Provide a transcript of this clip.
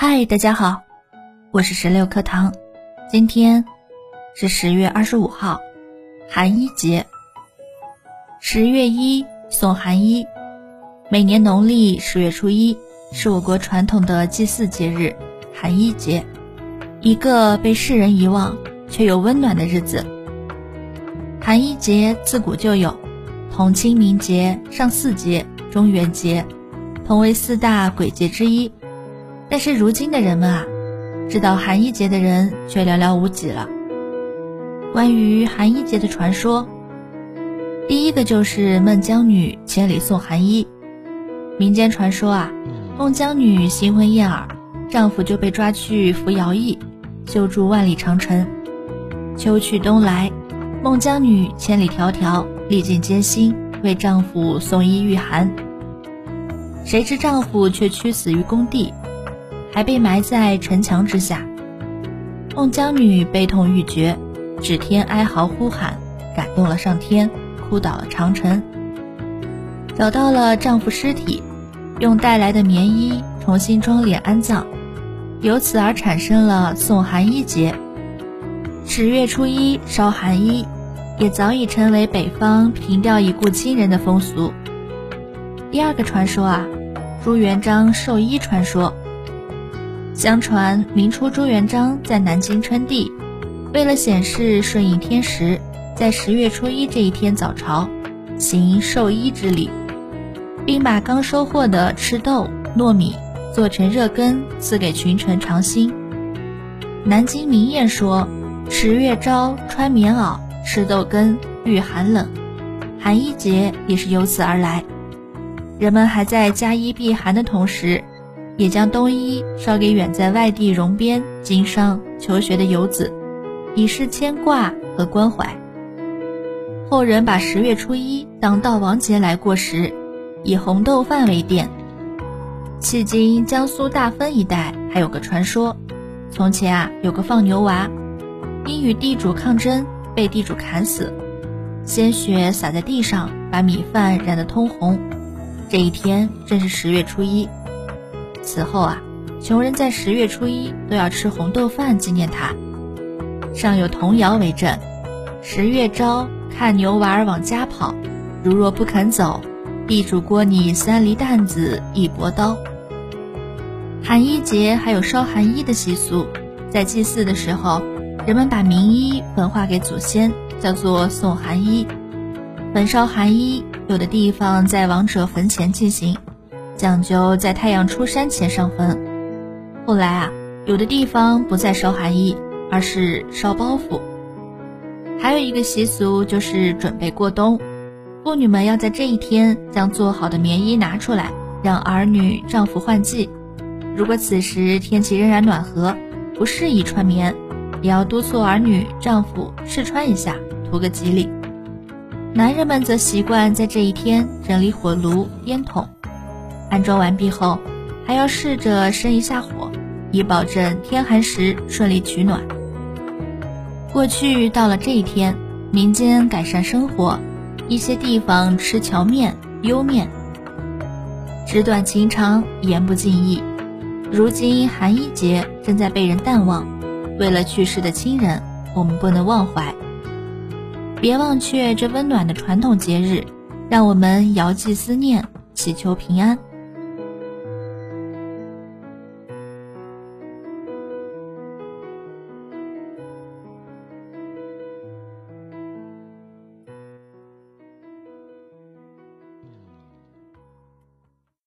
嗨，大家好，我是十六课堂。今天是十月二十五号，寒衣节。十月一送寒衣，每年农历十月初一是我国传统的祭祀节日——寒衣节，一个被世人遗忘却又温暖的日子。寒衣节自古就有，同清明节、上巳节、中元节，同为四大鬼节之一。但是如今的人们啊，知道寒衣节的人却寥寥无几了。关于寒衣节的传说，第一个就是孟姜女千里送寒衣。民间传说啊，孟姜女新婚燕尔，丈夫就被抓去服徭役，修筑万里长城。秋去冬来，孟姜女千里迢迢，历尽艰辛，为丈夫送衣御寒。谁知丈夫却屈死于工地。还被埋在城墙之下。孟姜女悲痛欲绝，指天哀嚎呼喊，感动了上天，哭倒了长城。找到了丈夫尸体，用带来的棉衣重新装殓安葬，由此而产生了送寒衣节。十月初一烧寒衣，也早已成为北方凭吊已故亲人的风俗。第二个传说啊，朱元璋寿衣传说。相传明初朱元璋在南京称帝，为了显示顺应天时，在十月初一这一天早朝，行授衣之礼，并把刚收获的赤豆、糯米做成热羹赐给群臣尝新。南京民谚说：“十月朝穿棉袄，吃豆羹御寒冷。”寒衣节也是由此而来。人们还在加衣避寒的同时。也将冬衣捎给远在外地戎边经商求学的游子，以示牵挂和关怀。后人把十月初一当悼亡节来过时，以红豆饭为奠。迄今江苏大丰一带还有个传说：从前啊，有个放牛娃，因与地主抗争被地主砍死，鲜血洒在地上，把米饭染得通红。这一天正是十月初一。此后啊，穷人在十月初一都要吃红豆饭纪念他。尚有童谣为证：“十月朝，看牛娃儿往家跑，如若不肯走，地主锅你三厘担子一拨刀。”寒衣节还有烧寒衣的习俗，在祭祀的时候，人们把名衣焚化给祖先，叫做送寒衣。焚烧寒衣，有的地方在亡者坟前进行。讲究在太阳出山前上坟。后来啊，有的地方不再烧寒衣，而是烧包袱。还有一个习俗就是准备过冬，妇女们要在这一天将做好的棉衣拿出来，让儿女、丈夫换季。如果此时天气仍然暖和，不适宜穿棉，也要督促儿女、丈夫试穿一下，图个吉利。男人们则习惯在这一天整理火炉、烟筒。安装完毕后，还要试着生一下火，以保证天寒时顺利取暖。过去到了这一天，民间改善生活，一些地方吃荞面、莜面，纸短情长，言不尽意。如今寒衣节正在被人淡忘，为了去世的亲人，我们不能忘怀。别忘却这温暖的传统节日，让我们遥寄思念，祈求平安。